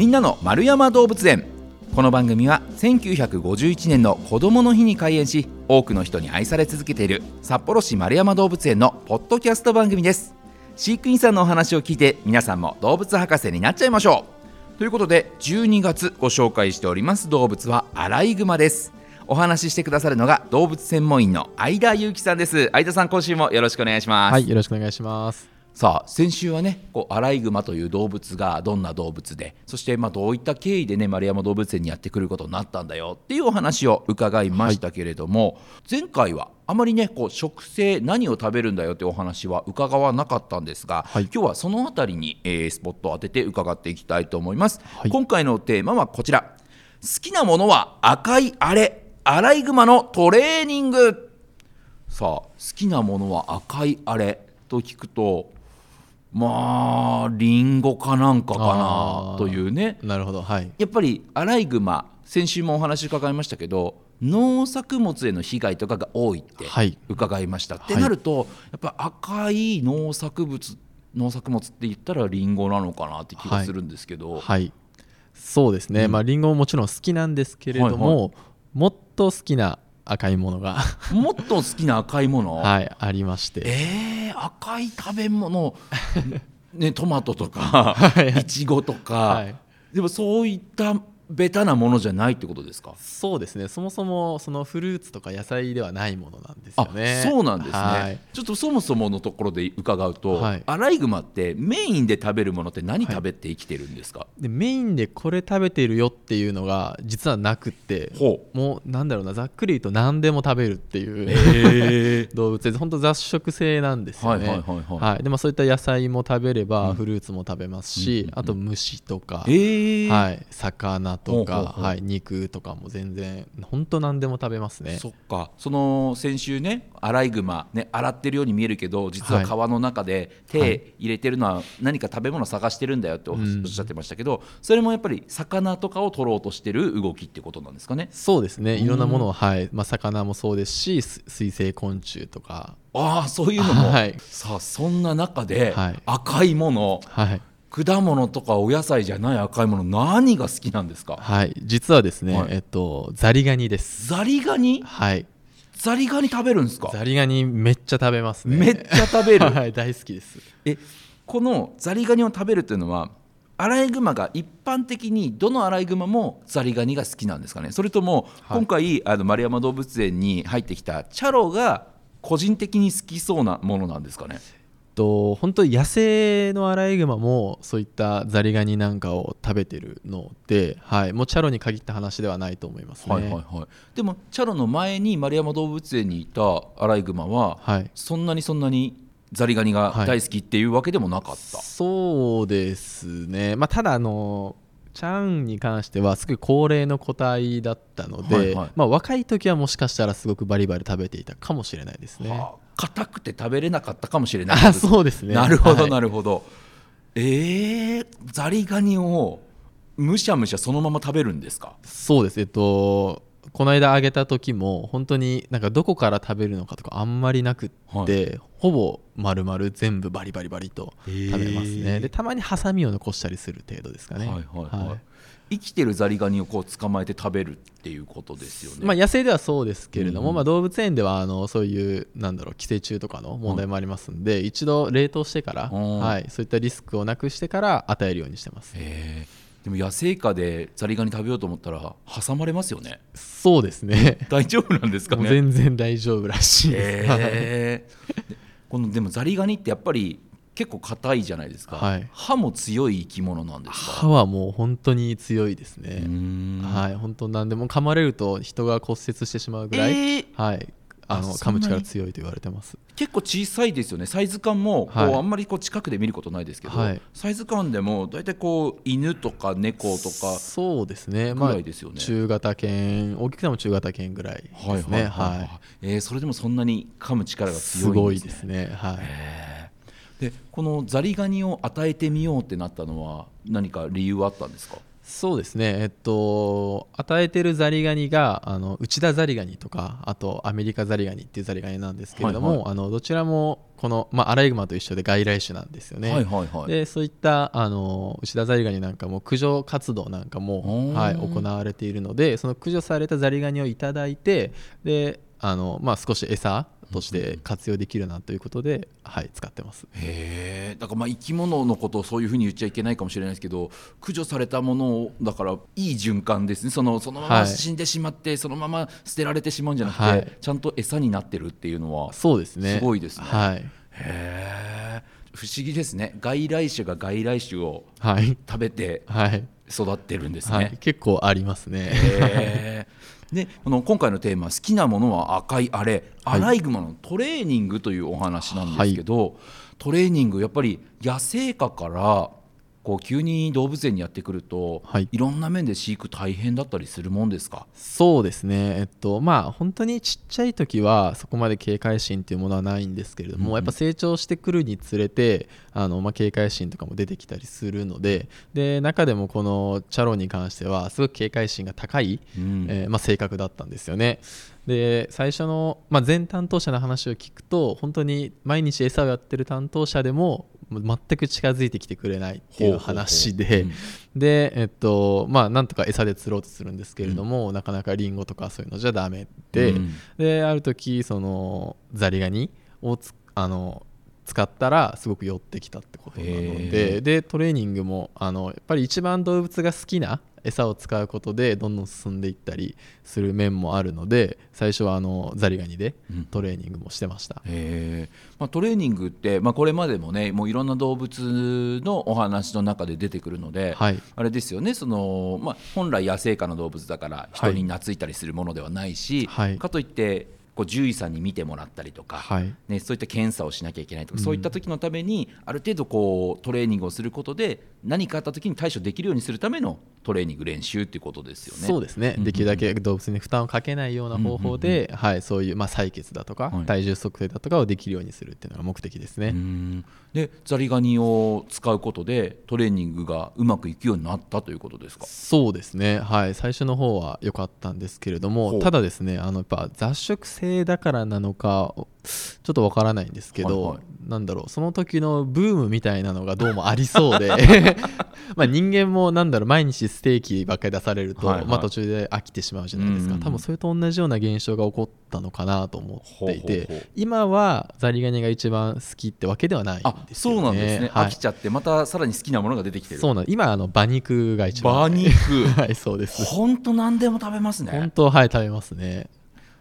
みんなの丸山動物園。この番組は1951年の子どもの日に開園し多くの人に愛され続けている札幌市丸山動物園のポッドキャスト番組です。飼育員さんのお話を聞いて皆さんも動物博士になっちゃいましょう。ということで12月ご紹介しております動物はアライグマです。お話ししてくださるのが動物専門員の相田裕樹さんです。相田さん今週もよろしくお願いします。はいよろしくお願いします。さあ先週はねこうアライグマという動物がどんな動物でそしてまあどういった経緯でね丸山動物園にやってくることになったんだよっていうお話を伺いましたけれども、前回はあまりねこう食性何を食べるんだよってお話は伺わなかったんですが、はい。今日はそのあたりに、えースポットを当てて伺っていきたいと思います、はい。今回のテーマはこちら。好きなものは赤いあれアライグマのトレーニング。さあ好きなものは赤いあれと聞くとまあリンゴかなんかかなというね。なるほど。はい。やっぱりアライグマ先週もお話伺いましたけど農作物への被害とかが多いってはい。伺いました、ってはい。なるとやっぱ赤い農作物農作物って言ったらリンゴなのかなって気がするんですけど、はい。そうですね、まあリンゴももちろん好きなんですけれども、はい。もっと好きな赤いものが。もっと好きな赤いもの、はいありまして。えー、赤い食べ物。ねトマトとかはい。いちごとか、はい。でもそういったベタなものじゃないってことですか？そうですね。そもそもそのフルーツとか野菜ではないものなんですよあねそうなんですね、はい。ちょっとそもそものところで伺うと、はい。アライグマってメインで食べるものって何食べて生きてるんですか、でメインでこれ食べてるよっていうのが実はなくってほう。もうなんだろうなざっくり言うと何でも食べるっていう、へー。動物で本当雑食性なんですよね。はいはいはいはい。でもそういった野菜も食べれば、フルーツも食べますし、うんうんうんあと虫とか、えー。はい、魚とか、はい、肉とかも全然本当何でも食べますね。そっか。その先週ねアライグマ、ね、洗ってるように見えるけど実ははい。川の中で手入れてるのは何か食べ物探してるんだよっておっしゃってましたけど、それもやっぱり魚とかを取ろうとしてる動きってことなんですかね？そうですね。いろんなものを、はい。まあ、魚もそうですしす水生昆虫とか、ああそういうのも、はい。さあそんな中で、はい。赤いものはい果物とかお野菜じゃない赤いもの何が好きなんですか？はい、実はですね、はい。えっと、ザリガニです。ザリガニ？はい、ザリガニ食べるんですか？ザリガニめっちゃ食べますね。めっちゃ食べる？はい、大好きです。えこのザリガニを食べるっていうのはアライグマが一般的にどのアライグマもザリガニが好きなんですかね？それともはい。今回あの丸山動物園に入ってきたチャロが個人的に好きそうなものなんですかね？と本当野生のアライグマもそういったザリガニなんかを食べてるので、はい、もうチャロに限った話ではないと思いますね。はいはいはい。でもチャロの前に丸山動物園にいたアライグマは、はい。そんなにそんなにザリガニが大好きっていうわけでもなかった、そうですね、まあ、ただあのチャンに関してはすごい高齢の個体だったので、はいはい。まあ、若い時はもしかしたらすごくバリバリ食べていたかもしれないですね。はあ硬くて食べれなかったかもしれない。あそうですね。なるほどはい。なるほど、えー、ザリガニをむしゃむしゃそのまま食べるんですか？そうです。えっとこの間あげた時も本当になんかどこから食べるのかとかあんまりなくって、ほぼ丸々全部バリバリバリと食べますね。でたまにハサミを残したりする程度ですかね。はいはいはい、生きてるザリガニをこう捕まえて食べるっていうことですよね、まあ、野生ではそうですけれども、うんまあ、動物園ではあのそういうなんだろう寄生虫とかの問題もありますんで、一度冷凍してから、うん。はい、そういったリスクをなくしてから与えるようにしてます。へーでも野生下でザリガニ食べようと思ったら挟まれますよね。そうですね。大丈夫なんですかね？全然大丈夫らしいです、はいへー。でこのでもザリガニってやっぱり結構硬いじゃないですか、はい。歯も強い生き物なんですか？歯はもう本当に強いですね、はい、本当なんでも噛まれると人が骨折してしまうぐらい、えー。はい、あの噛む力強いと言われてます。結構小さいですよね。サイズ感もこう、はい。あんまりこう近くで見ることないですけど、はい。サイズ感でも大体こう犬とか猫とかそうですね、ぐまあらいですよね。中型犬大きくても中型犬ぐらいですね。はいはいえーそれでもそんなに噛む力がす強いですね。いですね。はい。へー。でこのザリガニを与えてみようってなったのは何か理由はあったんですか？そうですね。えっと与えてるザリガニがあの内田ザリガニとかあとアメリカザリガニっていうザリガニなんですけれども、はいはい。あのどちらもこの、まあ、アライグマと一緒で外来種なんですよね、はいはいはい。でそういったあの内田ザリガニなんかも駆除活動なんかおも、ー。はい、行われているのでその駆除されたザリガニをいただいてであの、まあ、少し餌として活用できるなということで、はい、使ってます。へえだからまあ生き物のことをそういうふうに言っちゃいけないかもしれないですけど駆除されたものをだからいい循環ですね。そのそのままはい。死んでしまって、そのまま捨てられてしまうんじゃなくて、はい。ちゃんと餌になってるっていうのはそうですね。すごいですね。はい、へえ不思議ですね。外来種が外来種をはい。食べてはい。育ってるんですはい。ね。、結構ありますね でこの今回のテーマ「好きなものは赤いあれ」アはい。ライグマのトレーニングというお話なんですけど、トレーニングやっぱり野生下からこう急に動物園にやってくると、はい。いろんな面で飼育大変だったりするもんですか？そうですね。えっとまあ本当にちっちゃい時はそこまで警戒心っていうものはないんですけれども、うんうん。やっぱ成長してくるにつれてあの、まあ、警戒心とかも出てきたりするのでで中でもこのチャロに関してはすごく警戒心が高い、うん。えーまあ、性格だったんですよね。で最初の、まあ、前担当者の話を聞くと本当に毎日餌をやってる担当者でも全く近づいてきてくれないっていう話ででえっとまあなんとか餌で釣ろうとするんですけれども、なかなかリンゴとかそういうのじゃダメで、うん。である時そのザリガニをつあの使ったらすごく寄ってきたってことなのででトレーニングもあのやっぱり一番動物が好きな餌を使うことでどんどん進んでいったりする面もあるので最初はあのザリガニでうん。トレーニングもしてました、へー。まあ、トレーニングって、まあ、これまでもねもういろんな動物のお話の中で出てくるので、はい。あれですよねその、まあ、本来野生下の動物だから人に懐いたりするものではないし、はい。かといってこう獣医さんに見てもらったりとか、はい。ね、そういった検査をしなきゃいけないとか、うん。そういった時のためにある程度こうトレーニングをすることで何かあった時に対処できるようにするためのトレーニング練習っていうことですよね。そうですね、うんできるだけ動物に負担をかけないような方法で、はい、そういう、まあ、採血だとか、はい。体重測定だとかをできるようにするっていうのが目的ですね、うん。でザリガニを使うことでトレーニングがうまくいくようになったということですか？そうですね、はい、最初の方は良かったんですけれどもただですねあのやっぱ雑食性だからなのかちょっとわからないんですけど、はいはい。なんだろうその時のブームみたいなのがどうもありそうで まあ人間もなんだろう毎日ステーキばっかり出されると、はいはい。まあ、途中で飽きてしまうじゃないですか、うん多分それと同じような現象が起こったのかなと思っていて今はザリガニが一番好きってわけではないんあですよね。そうなんですね、はい。飽きちゃってまたさらに好きなものが出てきてる。そうなん今あの馬肉が一番馬肉。はいそうです。本当何でも食べますね。本当はい食べますね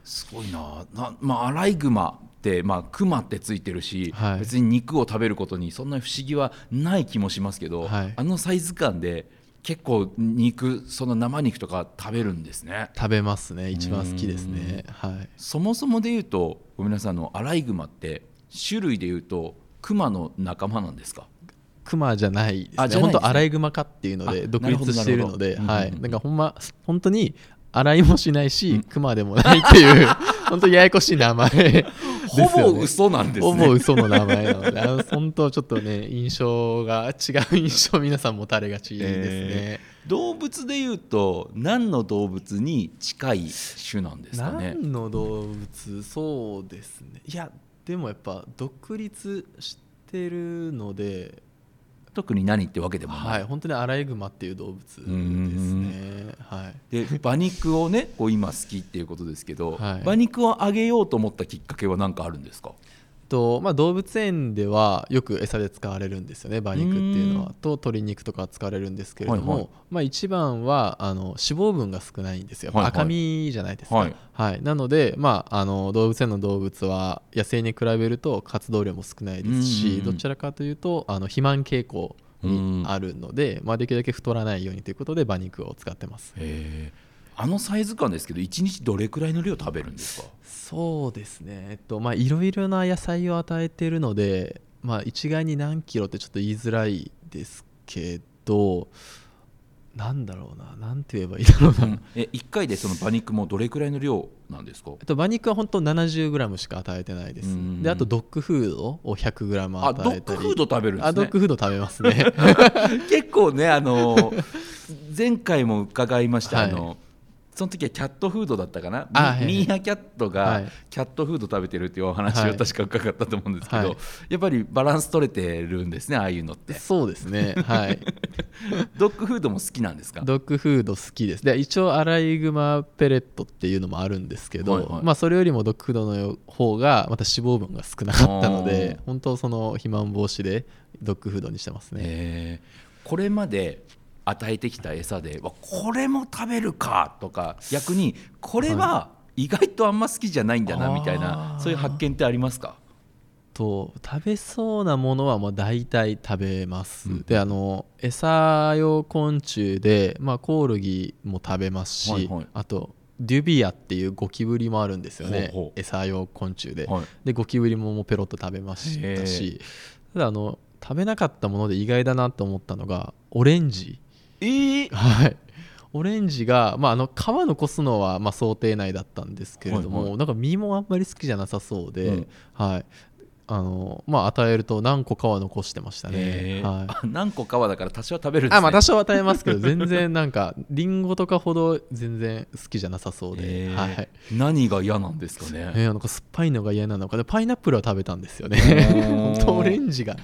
すごいな。な、まあ、アライグマって、まあ、クマってついてるし、はい。別に肉を食べることにそんな不思議はない気もしますけど、はい。あのサイズ感で結構肉その生肉とか食べるんですね。食べますね。一番好きですね。はい。そもそもで言うとごめんなさいあのアライグマって種類で言うとクマの仲間なんですか？クマじゃないですね。ね。本当アライグマ科っていうのであ独立しているのでなるほど。なるほどうんうん。なんかほんま本当に洗いもしないし、クマでもないっていう 本当ややこしい名前ですよね。ほぼ嘘なんですね。ほぼ嘘の名前なのであの本当ちょっとね印象が違う印象皆さん持たれがちですね、えー動物で言うと何の動物に近い種なんですかね？何の動物？そうですね。いやでもやっぱ独立してるので特に何ってわけでもない、はい本当にアライグマっていう動物ですねはい。で馬肉をねこう今好きっていうことですけど、はい。馬肉をあげようと思ったきっかけは何かあるんですか？とまあ、動物園ではよく餌で使われるんですよね馬肉っていうのうはと鶏肉とか使われるんですけれども、はいはい。まあ、一番はあの脂肪分が少ないんですよ、はいはい。赤身じゃないですか、ははい。いなので、まあ、あの動物園の動物は野生に比べると活動量も少ないですしうん。どちらかというとあの肥満傾向にあるので、まあ、できるだけ太らないようにということで馬肉を使ってます。あのサイズ感ですけど1日どれくらいの量食べるんですか？そうですね。えっとまあいろいろな野菜を与えているのでまあ一概に何キロってちょっと言いづらいですけどなんだろうななんて言えばいいだろうな、え1回でその馬肉もどれくらいの量なんですか？えっと、馬肉は本当 70g しか与えてないです。うん。であとドッグフードを 100g あドッ与えたり。グフード食べるんですね。あドッグフード食べますね。結構ねあの前回も伺いました、はい。あのその時はキャットフードだったかな、ミーハキャットはがい。キャットフード食べてるっていうお話はい。を確か伺ったと思うんですけど、はい。やっぱりバランス取れてるんですねああいうのって。そうですね。はい ドッグフードも好きなんですか？ドッグフード好きです。で一応アライグマペレットっていうのもあるんですけど、はいはい。まあ、それよりもドッグフードの方がまた脂肪分が少なかったので本当その肥満防止でドッグフードにしてますね、えー。これまで与えてきた餌でわこれも食べるかとか逆にこれは意外とあんま好きじゃないんだなみたいなあー。そういう発見ってありますか？と食べそうなものはもう大体食べます、うんであの餌用昆虫で、まあ、コオロギも食べますし、はいはい。あとデュビアっていうゴキブリもあるんですよね。ほ餌用昆虫で、はい。でゴキブリもペロッと食べましたへし。ただあの食べなかったもので意外だなと思ったのがオレンジ。えー。はい。オレンジが、まあ、あの皮残すのはまあ想定内だったんですけれども、はいはなんか身もあんまり好きじゃなさそうで、うん。はいあのまあ、与えると何個皮残してましたね、えー。はい、あ何個皮だから多少は食べるんですね。あまあ多少与えますけど全然なんかリンゴとかほど全然好きじゃなさそうで、えー。はい。何が嫌なんですかね、えーなんか酸っぱいのが嫌なの。かでパイナップルは食べたんですよね。オレンジが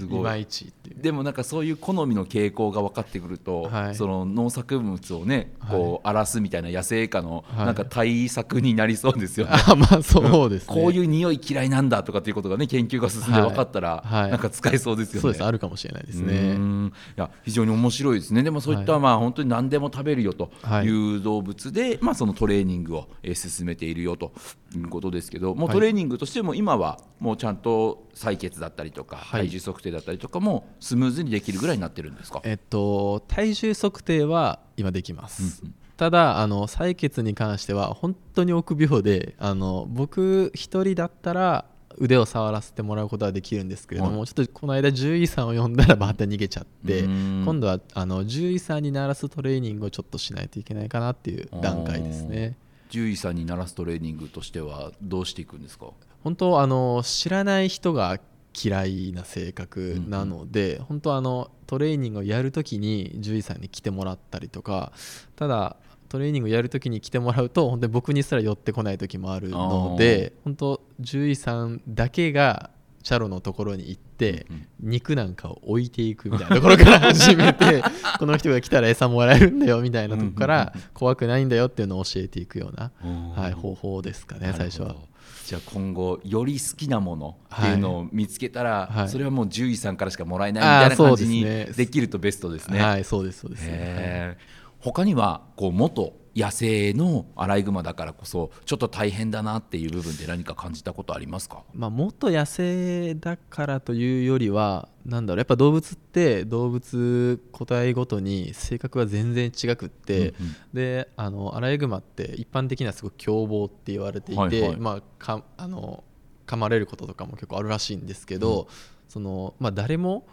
すごい。いまいちっていう。でもなんかそういう好みの傾向が分かってくると、はい。その農作物をねこう荒らすみたいな野生下のはい。なんか対策になりそうですよね。あまあそうですね。こういう匂い嫌いなんだとかっていうことがね研究が進んで分かったら、なんか使えそうですよね。そうです。あるかもしれないですうねん。いや非常に面白いですね。でもそういった、はい。まあ本当に何でも食べるよとはい。いう動物で、まあ、そのトレーニングを、えー進めているよということですけどもうはい。トレーニングとしても今はもうちゃんと採血だったりとか、はい。体重測定だったりとかもスムーズにできるぐらいになってるんですか、えっと体重測定は今できます、うんうん。ただあの採血に関しては本当に臆病であの僕一人だったら腕を触らせてもらうことはできるんですけれども、はちょっとこの間獣医さんを呼んだらバーッと逃げちゃってうん。今度はあの獣医さんに鳴らすトレーニングをちょっとしないといけないかなっていう段階ですね。獣医さんに鳴らすトレーニングとしてはどうしていくんですか？本当あの知らない人が嫌いな性格なので、本当あのトレーニングをやるときに獣医さんに来てもらったりとかただトレーニングをやるときに来てもらうと本当に僕にすら寄ってこない時もあるので本当獣医さんだけがチャロのところに行って、うん肉なんかを置いていくみたいなところから始めて この人が来たら餌もらえるんだよみたいなとこから怖くないんだよっていうのを教えていくような、はい、方法ですかね最初は。じゃあ今後より好きなものっていうのを見つけたら、はい。それはもう獣医さんからしかもらえないみたいな感じにできるとベストですね。はい、そうですそうです。へー。他にはこう元野生のアライグマだからこそちょっと大変だなっていう部分で何か感じたことありますか？まあ、もっと野生だからというよりはなんだろうやっぱ動物って動物個体ごとに性格が全然違くって、うんうん。であのアライグマって一般的にはすごく凶暴って言われていて、はいはい。まあ、かあの噛まれることとかも結構あるらしいんですけど、そのまあ、誰も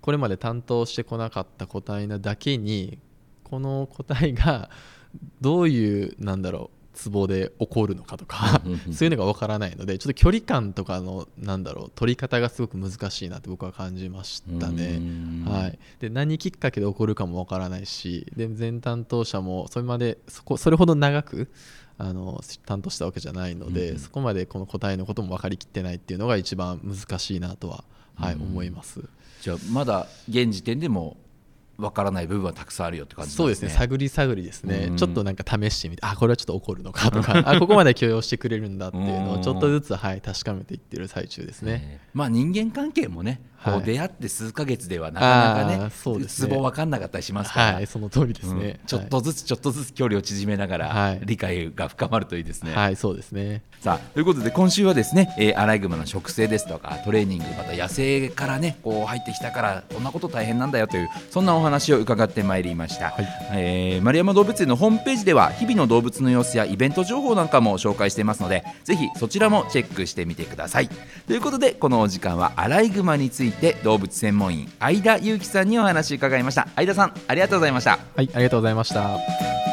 これまで担当してこなかった個体なだけにこの個体がどういうなんだろうツボで起こるのかとかそういうのがわからないのでちょっと距離感とかのなんだろう取り方がすごく難しいなって僕は感じましたうね。んはい、で何きっかけで起こるかもわからないしで前担当者もそれまでそこそれほど長くあの担当したわけじゃないので、そこまでこの個体のことも分かりきってないっていうのが一番難しいなとは、はいうん。思います。じゃあまだ現時点でもわからない部分はたくさんあるよって感じそうですね。探り探りですね、うん。ちょっとなんか試してみてあこれはちょっと怒るのかとか。あここまで許容してくれるんだっていうのをちょっとずつ、はい、確かめていってる最中ですね。えーまあ人間関係もね、こはい。う出会って数ヶ月ではなかなかねツボ分かんなかったりしますから、はいその通りですね、うん。ちょっとずつちょっとずつ距離を縮めながら、はい。理解が深まるといいですね。はい、はい、そうですね。さあということで今週はですね、えーアライグマの食性ですとかトレーニングまた野生からねこう入ってきたからこんなこと大変なんだよというそんなお話を伺ってまいりました、はい。えー丸山動物園のホームページでは日々の動物の様子やイベント情報なんかも紹介していますのでぜひそちらもチェックしてみてください。ということでこのお時間はアライグマについて動物専門員相田裕樹さんにお話を伺いました。相田さんありがとうございました。はいありがとうございました。